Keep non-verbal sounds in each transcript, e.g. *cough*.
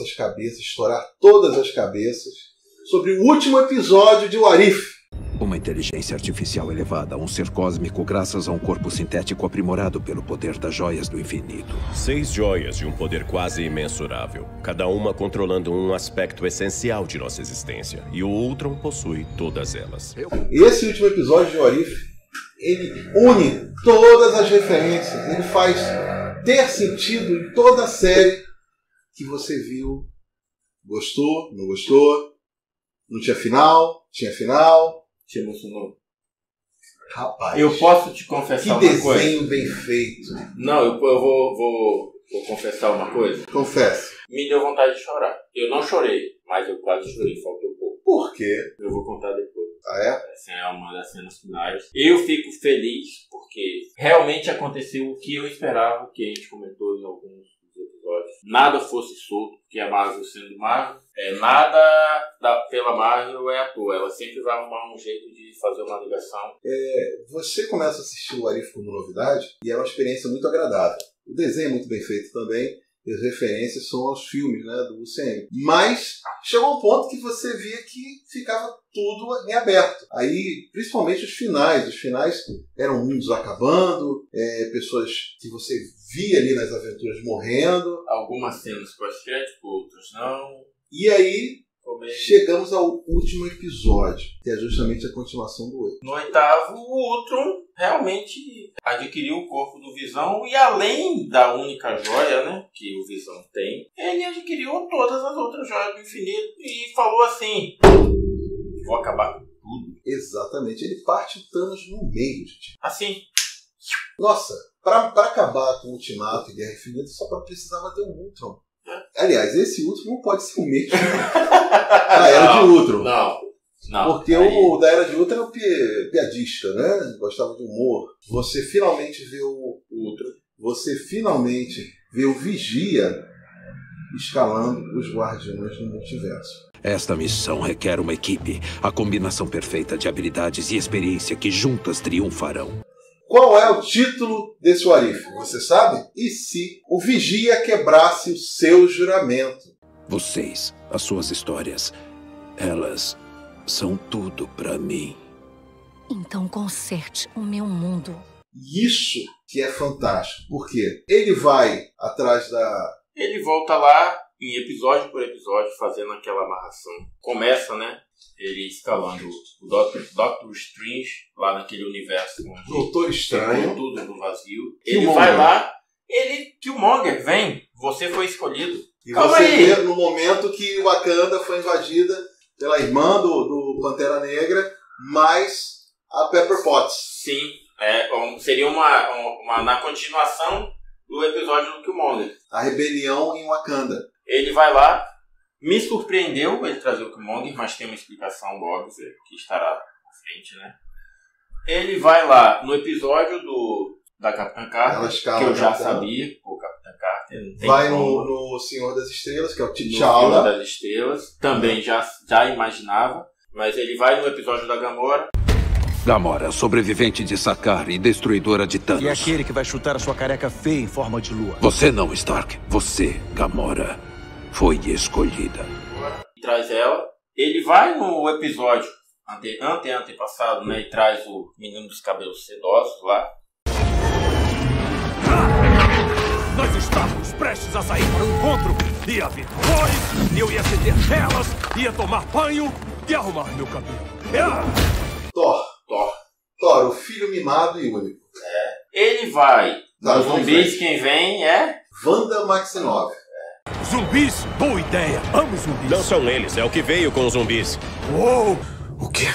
nossas cabeças, estourar todas as cabeças sobre o último episódio de Warif. Uma inteligência artificial elevada a um ser cósmico graças a um corpo sintético aprimorado pelo poder das joias do infinito. Seis joias de um poder quase imensurável, cada uma controlando um aspecto essencial de nossa existência, e o Ultron possui todas elas. Esse último episódio de Warif, ele une todas as referências, ele faz ter sentido em toda a série que você viu. Gostou? Não gostou? Não tinha final? Tinha final? Te emocionou. Rapaz. Eu posso te confessar Que uma desenho coisa? bem feito. Não, eu, eu vou, vou, vou confessar uma coisa. Confesso. Me deu vontade de chorar. Eu não chorei, mas eu quase chorei, faltou pouco. Por quê? Eu vou contar depois. Ah, é? Essa é uma das cenas finais. Eu fico feliz porque realmente aconteceu o que eu esperava, que a gente comentou em alguns. Nada fosse solto, porque a Marvel sendo Marvel, é, nada da, pela Marvel é à toa. Ela sempre vai arrumar um jeito de fazer uma ligação. Você começa a assistir o Arif como novidade e é uma experiência muito agradável. O desenho é muito bem feito também. E as referências são aos filmes né, do UCM. Mas chegou um ponto que você via que ficava tudo em aberto. Aí, principalmente os finais. Os finais eram mundos acabando, é, pessoas que você via ali nas aventuras morrendo. Algumas cenas pós-crédito, outras não. E aí Chegamos ao último episódio, que é justamente a continuação do 8. No oitavo, o Ultron realmente adquiriu o corpo do Visão e além da única joia, né, que o Visão tem, ele adquiriu todas as outras joias do infinito e falou assim: vou acabar com tudo. Exatamente, ele parte o Thanos no meio, gente. Assim, Nossa, pra, pra acabar com o Ultimato e Guerra Infinita, só pra precisava ter um Ultron. Aliás, esse Ultron não pode ser o mesmo *laughs* da Era de Ultron. não, não. Porque Aí- o da Era de Ultron é o pi- piadista, né? Gostava de humor. Você finalmente vê o. o Ultron. Você finalmente vê o Vigia escalando os Guardiões do Multiverso. Esta missão requer uma equipe, a combinação perfeita de habilidades e experiência que juntas triunfarão. Qual é o título desse Warif? Você sabe? E se o Vigia quebrasse o seu juramento? Vocês, as suas histórias, elas são tudo pra mim. Então conserte o meu mundo. Isso que é fantástico. Por quê? Ele vai atrás da. Ele volta lá em episódio por episódio, fazendo aquela amarração. Começa, né? Ele escalando o Doctor, Doctor Strange lá naquele universo onde Doutor Estranho. tudo no vazio. *laughs* Ele vai lá, ele, Killmonger, vem, você foi escolhido. E Calma você aí. vê no momento que Wakanda foi invadida pela irmã do, do Pantera Negra, mais a Pepper Potts. Sim, é, um- seria uma, um- uma, na continuação do episódio do Killmonger. A rebelião em Wakanda. Ele vai lá, me surpreendeu ele trazer o Killmonger, mas tem uma explicação óbvia que estará à frente, né? Ele vai lá no episódio do da Capitã Carter, escala que eu já Capitã. sabia, o Capitã Carter. não tem Vai no, no Senhor das Estrelas, que é o T'Challa. das Estrelas. Também já, já imaginava. Mas ele vai no episódio da Gamora. Gamora, sobrevivente de Sakar e destruidora de Thanos. E aquele que vai chutar a sua careca feia em forma de lua. Você não, Stark. Você, Gamora, foi escolhida. e traz ela. Ele vai no episódio ante, ante antepassado, né? E traz o menino dos cabelos sedosos lá. Nós estávamos prestes a sair para o encontro. Ia haver flores, eu ia acender velas, ia tomar banho e arrumar meu cabelo. Ah! Thor. Thor. Thor, o filho mimado e único. Ele vai. Tá, Os vamos zumbis, frente. quem vem é. Wanda Maximoff. Zumbis, boa ideia. Amo zumbis. Não são eles, é o que veio com os zumbis. Uou! O quê?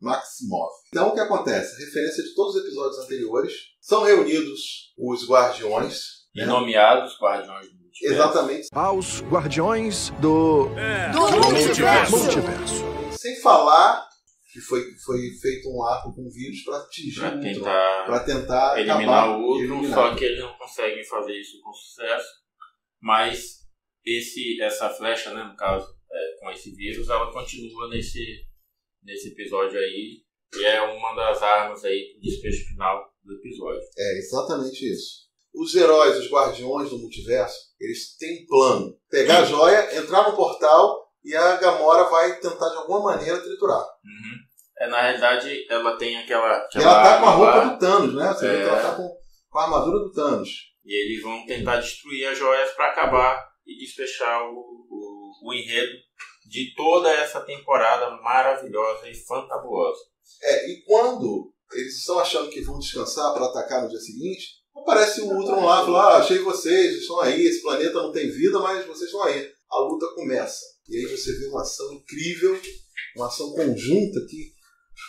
Maximoff. Então o que acontece? Referência de todos os episódios anteriores. São reunidos os Guardiões. E né? nomeados Guardiões do Multiverso. Exatamente. Aos guardiões do multiverso. multiverso. Sem falar que foi, foi feito um arco com vírus para atingir Pra tentar Pra tentar eliminar acabar o outro, eliminar. só que eles não conseguem fazer isso com sucesso. Mas esse, essa flecha, né, no caso, é, com esse vírus, ela continua nesse, nesse episódio aí. E é uma das armas aí do desfecho final do episódio. É exatamente isso. Os heróis, os guardiões do multiverso, eles têm um plano. Pegar a joia, entrar no portal e a Gamora vai tentar de alguma maneira triturar. Uhum. É, na realidade, ela tem aquela. aquela ela tá com a lá, roupa do Thanos, né? Você vê É. que ela tá com, com a armadura do Thanos. E eles vão tentar destruir as joias para acabar e desfechar o, o, o enredo de toda essa temporada maravilhosa e fantabulosa. É, e quando eles estão achando que vão descansar para atacar no dia seguinte, aparece o Ultron lá e fala: Ah, achei vocês, vocês estão aí, esse planeta não tem vida, mas vocês estão aí. A luta começa. E aí você vê uma ação incrível, uma ação conjunta que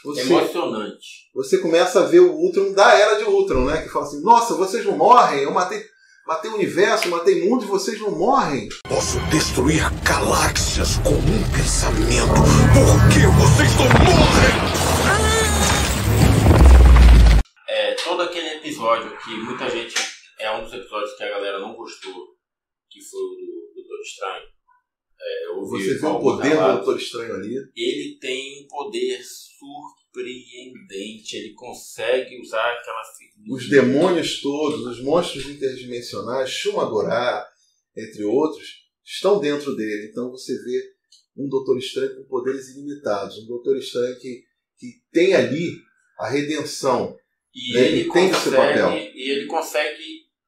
você, Emocionante. você começa a ver o Ultron da era de Ultron, né? Que fala assim: Nossa, vocês não morrem, eu matei. Matei o universo, matei mundo e vocês não morrem. Posso destruir galáxias com um pensamento. Por que vocês não morrem? É, todo aquele episódio que muita gente. É um dos episódios que a galera não gostou, que foi o do, do Doutor Estranho. É, Você vê o poder do. Doutor Estranho ali. ele tem um poder surpreendente. Ele consegue usar aquela os demônios todos, os monstros interdimensionais, Shumagorá, entre outros, estão dentro dele. Então você vê um Doutor Estranho com poderes ilimitados, um Doutor Estranho que, que tem ali a redenção, E Ele ele, tem esse papel. consegue, e ele consegue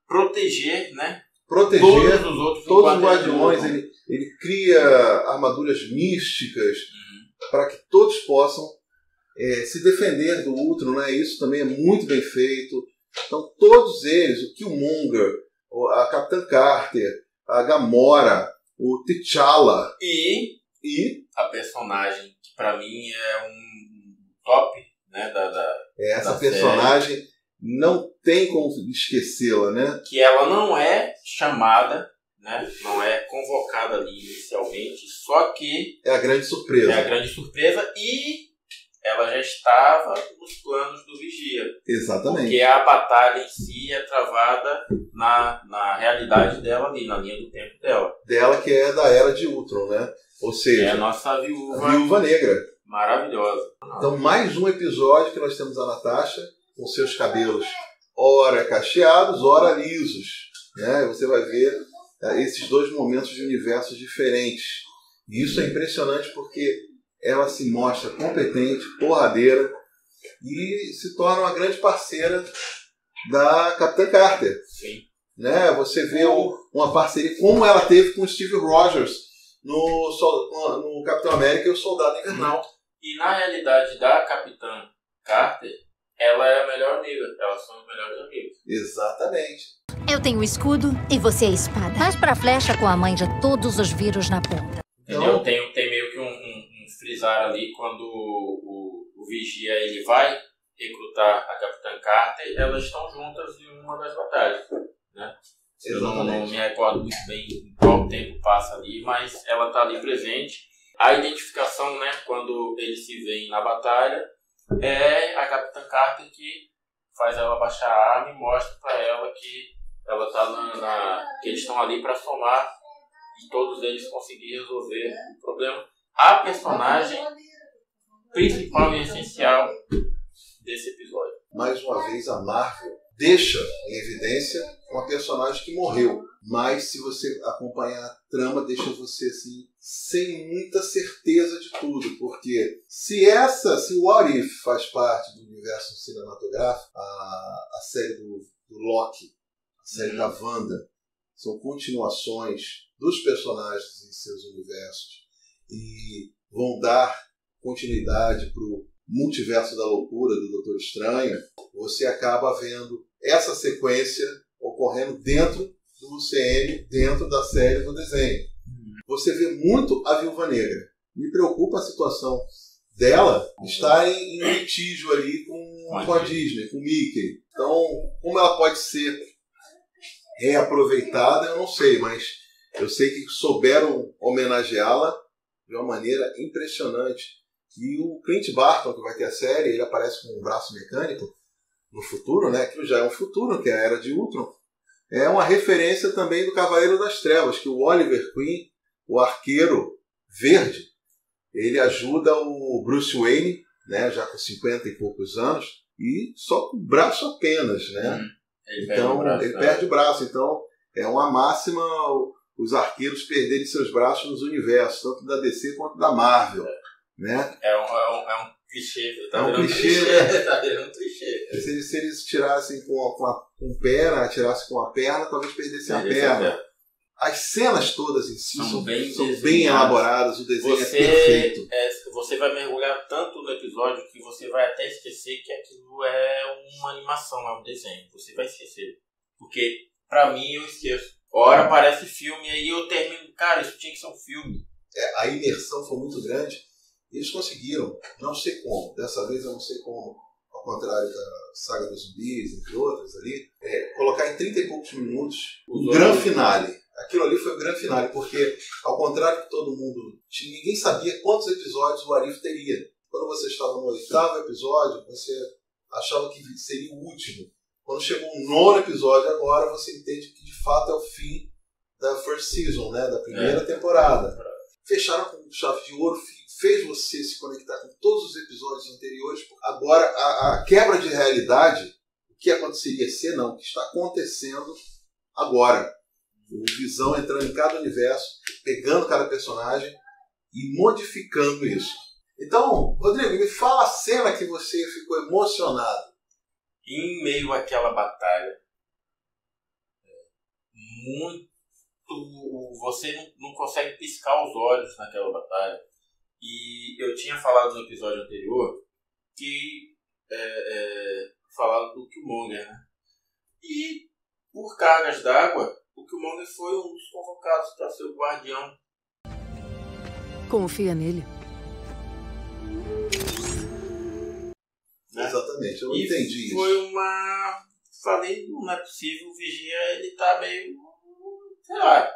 proteger né, proteger todos os outros todos os guardiões, ele, ele cria armaduras místicas Uhum. para que todos possam é, se defender do Ultron, né? isso também é muito bem feito. Então todos eles, o Killmonger, o- a Capitã Carter, a Gamora, o T'Challa E e a personagem que pra mim é um top né, da, da- essa Da personagem não tem como esquecê-la, né? que ela não é chamada, né, não é convocada ali inicialmente, só que É a grande surpresa. é a grande surpresa e ela já estava nos planos do Vigia. Exatamente. Porque a batalha em si é travada na, na realidade dela ali, na linha do tempo dela. Dela que é da era de Ultron, né? Ou Que é seja, a nossa a viúva Viúva Negra. maravilhosa. Então, mais um episódio que nós temos a Natasha com seus cabelos ora cacheados, ora lisos. Né? Você vai ver esses dois momentos de universos diferentes. E isso é impressionante porque ela se mostra competente, porradeira e se torna uma grande parceira da Capitã Carter. Sim. Né? Você vê uma parceria como ela teve com o Steve Rogers no, no Capitão América e o Soldado Invernal. E na realidade da Capitã Carter, ela é a melhor amiga. Elas são os melhores amigos. Exatamente. Eu tenho o escudo e você a espada. Mas pra flecha com a mãe de todos os vírus na ponta. Então- Entendeu? Tem, tem meio que um, um, um frisar ali quando o, o, o Vigia ele vai recrutar a Capitã Carter, elas estão juntas em uma das batalhas. Né? Eu não, não me recordo muito bem qual tempo passa ali, mas ela está ali presente. A identificação, né, quando eles se veem na batalha, é a Capitã Carter que faz ela baixar a arma e mostra para ela que ela tá na, na- que eles estão ali para somar e todos eles conseguir resolver o problema. A personagem principal e essencial desse episódio. mais uma vez a Marvel deixa em evidência uma personagem que morreu. Mas se você acompanhar a trama, deixa você assim sem muita certeza de tudo. Porque se essa, se o What If faz parte do universo cinematográfico, a, a série do, do Loki, a série da Wanda, são continuações dos personagens em seus universos e vão dar continuidade para o multiverso da loucura do Doutor Estranho, você acaba vendo essa sequência ocorrendo dentro do UCM, dentro da série do desenho. Você vê muito a Viúva Negra. Me preocupa a situação dela estar em, em litígio ali com, com a Disney, com o Mickey. Então, como ela pode ser reaproveitada, eu não sei, mas eu sei que souberam homenageá-la de uma maneira impressionante. E o Clint Barton, que vai ter a série, ele aparece com um braço mecânico no futuro, né? Aquilo já é um futuro, que é a era de Ultron. É uma referência também do Cavaleiro das Trevas, que o Oliver Queen, o arqueiro verde, ele ajuda o Bruce Wayne né, já com 50 e poucos anos, e só com o braço apenas, né? Hum, Ele perde então, o braço, ele né? perde o braço. Então, é uma máxima os arqueiros perderem seus braços nos universos, tanto da DC quanto da Marvel. Né? É um, é um, é um clichê. Tá É um virando clichê, né? *laughs* tá virando clichê. Se, eles- se eles tirassem com, a, com, a, com né, atirassem com a perna, talvez perdessem a perna. As cenas todas em si São são, bem são bem elaboradas, o desenho Você, é perfeito. é, você vai mergulhar tanto no episódio que você vai até esquecer que aquilo é uma animação, é um desenho. Você vai esquecer. Porque, pra mim, eu esqueço. Ora parece filme, aí eu termino. Cara, isso tinha que ser um filme. É, a imersão foi muito grande. Eles conseguiram, não sei como, dessa vez eu não sei como, ao contrário da saga dos zumbis, entre outras ali, é, colocar em 30 e poucos minutos o Os grande finale. Aquilo ali foi o grande finale, porque, ao contrário que todo mundo. Ninguém sabia quantos episódios o Arif teria. Quando você estava no oitavo episódio, você achava que seria o último. Quando chegou o nono episódio agora, você entende que de fato é o fim da first season, né? Da primeira É. temporada. Fecharam com chave de ouro, fe- fez você se conectar com todos os episódios anteriores. Agora, a, a quebra de realidade, o que aconteceria ser, não, o que está acontecendo agora. O Visão entrando em cada universo, pegando cada personagem e modificando isso. Então, Rodrigo, me fala a cena que você ficou emocionado. Em meio àquela batalha, é, muito. Você não, não consegue piscar os olhos naquela batalha. E eu tinha falado no episódio anterior que. É, é, falado do Killmonger, né? E, por cargas d'água, o Killmonger foi um dos convocados para ser o guardião. Confia nele. Né? Exatamente, eu não E entendi isso. Foi uma. Falei, não é possível, o Vigia ele tá meio. Sei lá.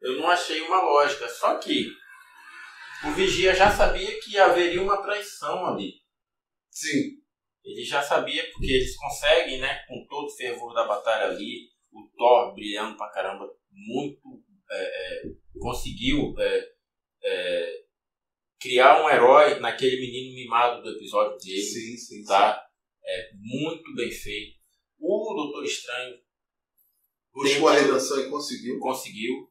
Eu não achei uma lógica. Só que o Vigia já sabia que haveria uma traição ali. Sim, Ele já sabia, porque eles conseguem, né, com todo o fervor da batalha ali, o Thor brilhando pra caramba, muito. é, é, conseguiu é, é, criar um herói naquele menino mimado do episódio dele sim, sim. sim. tá? É muito bem feito. O Doutor Estranho Buscou a redenção e conseguiu. conseguiu.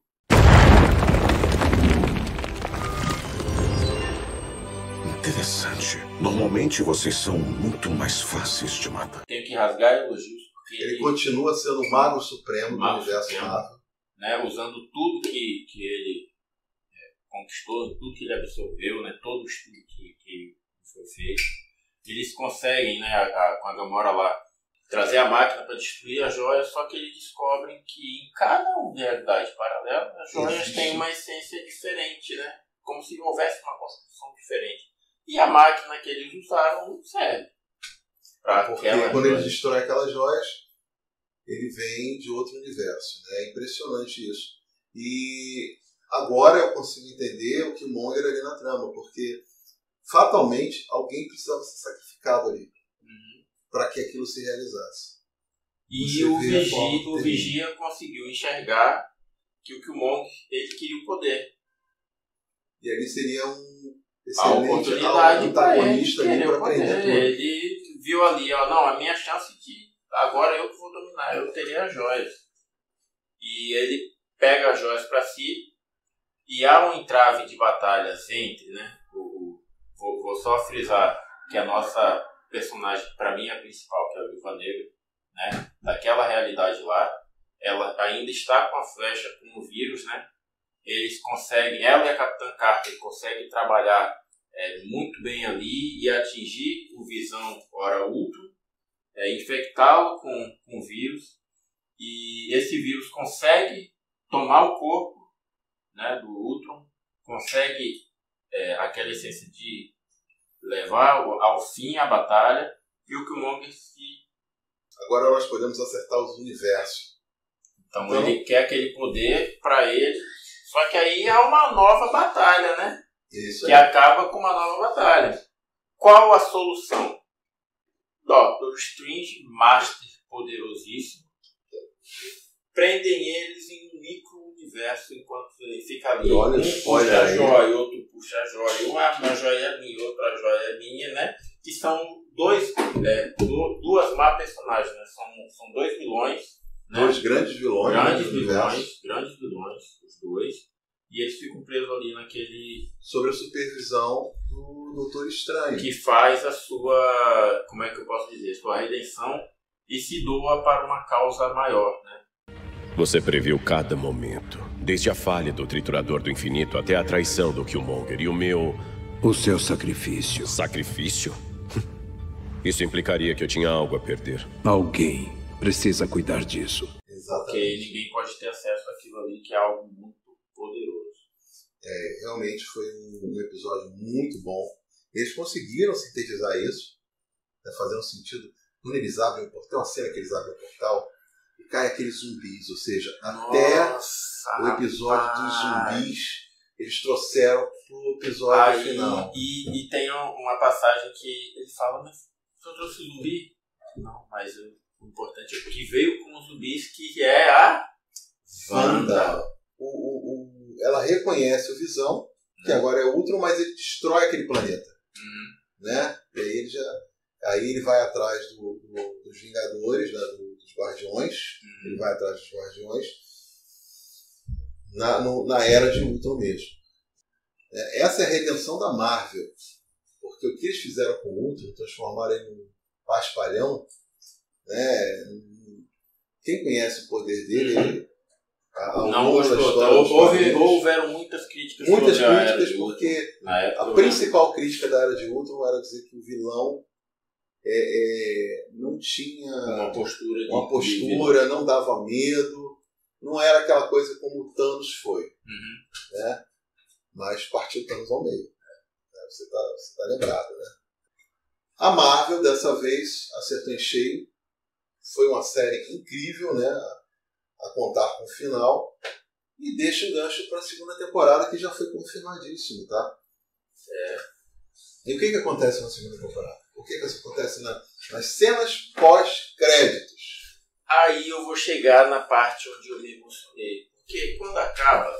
Interessante. Normalmente vocês são muito mais fáceis de matar. Tenho que rasgar elogios porque Ele ele, continua sendo o mago supremo do Mago universo supremo. Marvel. né, usando tudo que, que ele é, conquistou, tudo que ele absorveu, né, todo o estudo que, que foi feito, eles conseguem, né, a, a- com a Gamora lá, trazer a máquina para destruir as joias, só que eles descobrem que em cada realidade paralela as joias Existe. têm uma essência diferente, né? Como se houvesse uma construção diferente. E a máquina que eles usaram não serve. Pra Porque quando ele joia. destrói aquelas joias, ele vem de outro universo. Né? É impressionante isso. E agora eu consigo entender o que o Monger ali na trama, porque fatalmente alguém precisava ser sacrificado ali. Para que aquilo se realizasse. E Você o, Vigia, o. Vigia conseguiu enxergar que o Killmonger ele queria o poder. E ali seria um A excelente oportunidade para ele querer o poder. aprender tudo. Ele viu ali, ó, não, a minha chance de agora eu que vou dominar, eu teria as joias. E ele pega as joias para si e há um entrave de batalhas entre, né? O, o- vou, vou só frisar que a nossa personagem, para mim, é a principal, que é a Viúva Negra, né? Daquela realidade lá, ela ainda está com a flecha, com o vírus, né? Eles conseguem, ela e a Capitã Carter conseguem trabalhar é, muito bem ali e atingir o Visão Hora Ultron, é, infectá-lo com, com o vírus. E esse vírus consegue tomar o corpo né, do Ultron, consegue é, aquela essência de levar ao, ao fim a batalha e o Killmonger se. Agora nós podemos acertar os universos. Então, Então- ele quer aquele poder para ele. Só que aí há uma nova batalha, né? Isso que aí. acaba com uma nova batalha. Qual a solução? Doctor Strange, Master poderosíssimo, prendem eles em micro-universo enquanto ele fica ali. Olha um puxa a joia, outro puxa a joia, uma, joia é minha, outra joia é minha, né? que são dois, é, du- duas má personagens, né? São, são dois vilões. Né? Dois grandes vilões grandes do universo, vilões, grandes vilões, os dois. E eles ficam presos ali naquele. sob a supervisão do Doutor Estranho. que faz a sua. Como é que eu posso dizer? Sua redenção e se doa para uma causa maior, né? Você previu cada momento, desde a falha do triturador do infinito até a traição do Killmonger e o meu O seu sacrifício. sacrifício. *laughs* Isso implicaria que eu tinha algo a perder. Alguém precisa cuidar disso. Porque Exatamente. ninguém pode ter acesso àquilo ali, que é algo muito poderoso. É, realmente foi um, um episódio muito bom. Eles conseguiram sintetizar isso, né, fazendo sentido. Quando eles abrem o portal, tem uma cena que eles abrem o portal cai aqueles zumbis, ou seja, até Nossa, o episódio dos rapaz. zumbis eles trouxeram pro episódio Aí, final. E, e tem um- uma passagem que ele fala, mas eu trouxe zumbi? Não, mas o importante é que veio com os zumbis, que é a Wanda, o, o, o- ela reconhece o Visão, que agora é Ultron, mas ele destrói aquele planeta. Né? E aí ele, já, aí ele vai atrás do- do- dos Vingadores, né? do- dos Guardiões. Ele vai atrás dos Guardiões na, no- na era de Ultron mesmo. É, essa é a redenção da Marvel. Porque o que eles fizeram com o Ultron, transformaram ele num paspalhão, né? Quem conhece o poder dele, ele, a- ao Não gostou. história Houve, houveram muitas críticas muitas a críticas porque a eu principal crítica da Era de Ultron era dizer que o vilão é, é, não tinha uma postura uma postura, não dava medo, não era aquela coisa como o Thanos foi, Uhum. né? Mas partiu o Thanos ao meio. né? Você está tá lembrado, né? A Marvel, dessa vez, acertou em cheio. Foi uma série incrível, né? A contar com o final. E deixa o gancho para a segunda temporada, que já foi confirmadíssimo, tá? É. E o que, que acontece na segunda temporada? O que, que acontece na- nas cenas pós-créditos? Aí eu vou chegar na parte onde eu me emocionei. Porque quando acaba,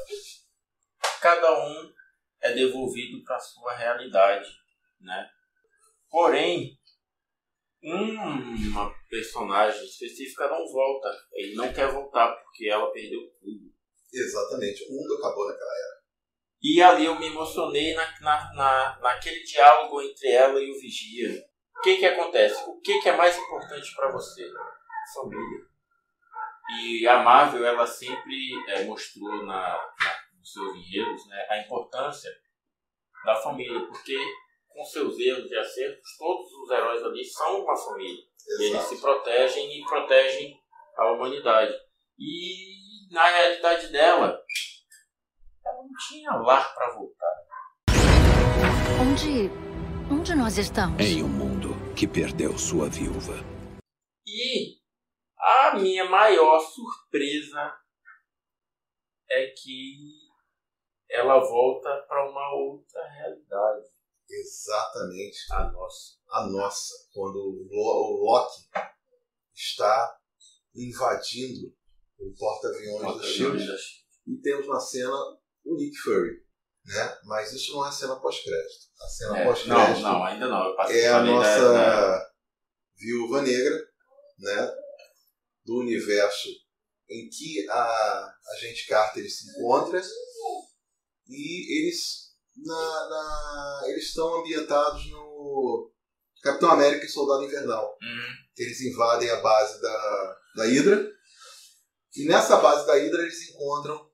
cada um é devolvido para sua realidade, né? Porém, uma personagem específica não volta. Ele não quer voltar porque ela perdeu tudo. Exatamente. O mundo acabou naquela era. E ali eu me emocionei na, na, na, naquele diálogo entre ela e o Vigia. O que que acontece? O que que é mais importante para você? Família. E a Marvel, ela sempre eh, mostrou na, na- nos seus enredos né, a importância da família, porque com seus erros e acertos, todos os heróis ali são uma família. Eles se protegem e protegem a humanidade. E na realidade dela, tinha lar para voltar. Onde. Onde nós estamos? Em um mundo que perdeu sua viúva. E a minha maior surpresa é que ela volta para uma outra realidade. Exatamente. A nossa. A nossa. Quando o Lo- o Loki está invadindo o porta-aviões da SHIELD. E temos na cena o Nick Fury. Né? Mas isso não é a cena pós-crédito. A cena É, não, pós-crédito não, ainda não. Eu passei é a da- nossa da- viúva negra, né? Do universo em que a agente Carter se encontra e eles na, na- eles estão ambientados no Capitão América e Soldado Invernal. Hum, Eles invadem a base da, da Hydra e nessa base da Hydra eles encontram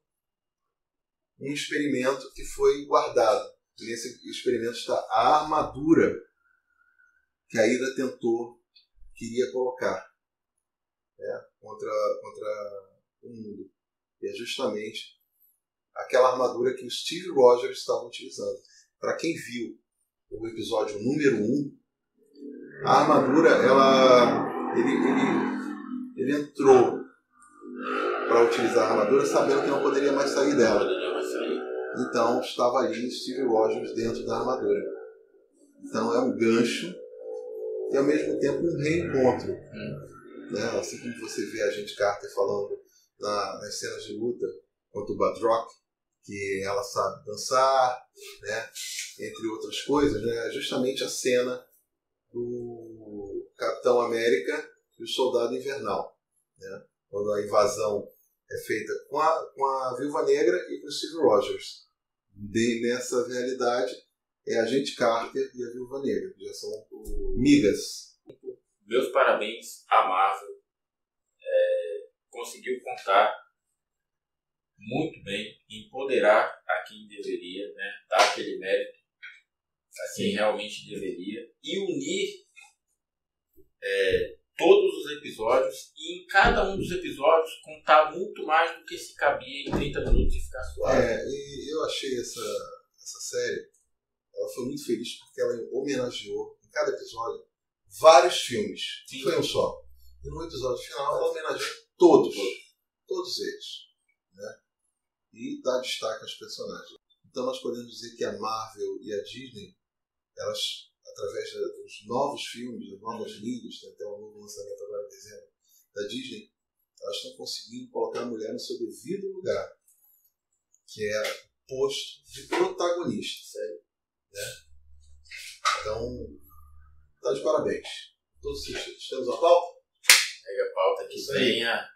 um experimento que foi guardado. E nesse experimento está a armadura que a Hydra tentou, queria colocar né, contra, contra o mundo. E é justamente aquela armadura que o Steve Rogers estava utilizando. Para quem viu o episódio número 1, um, a armadura, ela, ele, ele, ele entrou para utilizar a armadura sabendo que não poderia mais sair dela. Então estava ali Steve Rogers dentro da armadura. Então é um gancho e ao mesmo tempo um reencontro. Né? Assim como você vê a gente Carter falando na- nas cenas de luta contra o Badrock, que ela sabe dançar, né? entre outras coisas, né? justamente a cena do Capitão América e o Soldado Invernal. Né? Quando a invasão é feita com a, com a Viúva Negra e com o Steve Rogers. De, nessa realidade, é a Gente Carter e a Viúva Negra, que já são migas. Meus parabéns à Marvel. É, conseguiu contar muito bem, empoderar a quem deveria, né? dar aquele mérito a quem realmente deveria e unir é, todos os episódios e em cada um dos episódios contar muito mais do que se cabia em 30 minutos e ficar suave. É, e eu achei essa, essa série, ela foi muito feliz porque ela homenageou em cada episódio vários filmes. Sim. Foi um só. E no episódio final ela homenageou todos. Todos eles. Né? E dá destaque aos personagens. Então nós podemos dizer que a Marvel e a Disney, elas através dos novos filmes, das novas mídias, tem até um novo lançamento agora em dezembro da Disney, elas estão conseguindo colocar a mulher no seu devido lugar, que é posto de protagonista. Sério. Né? Então, tá de parabéns. Todos os sentidos. Temos a pauta? Pega a pauta que vem a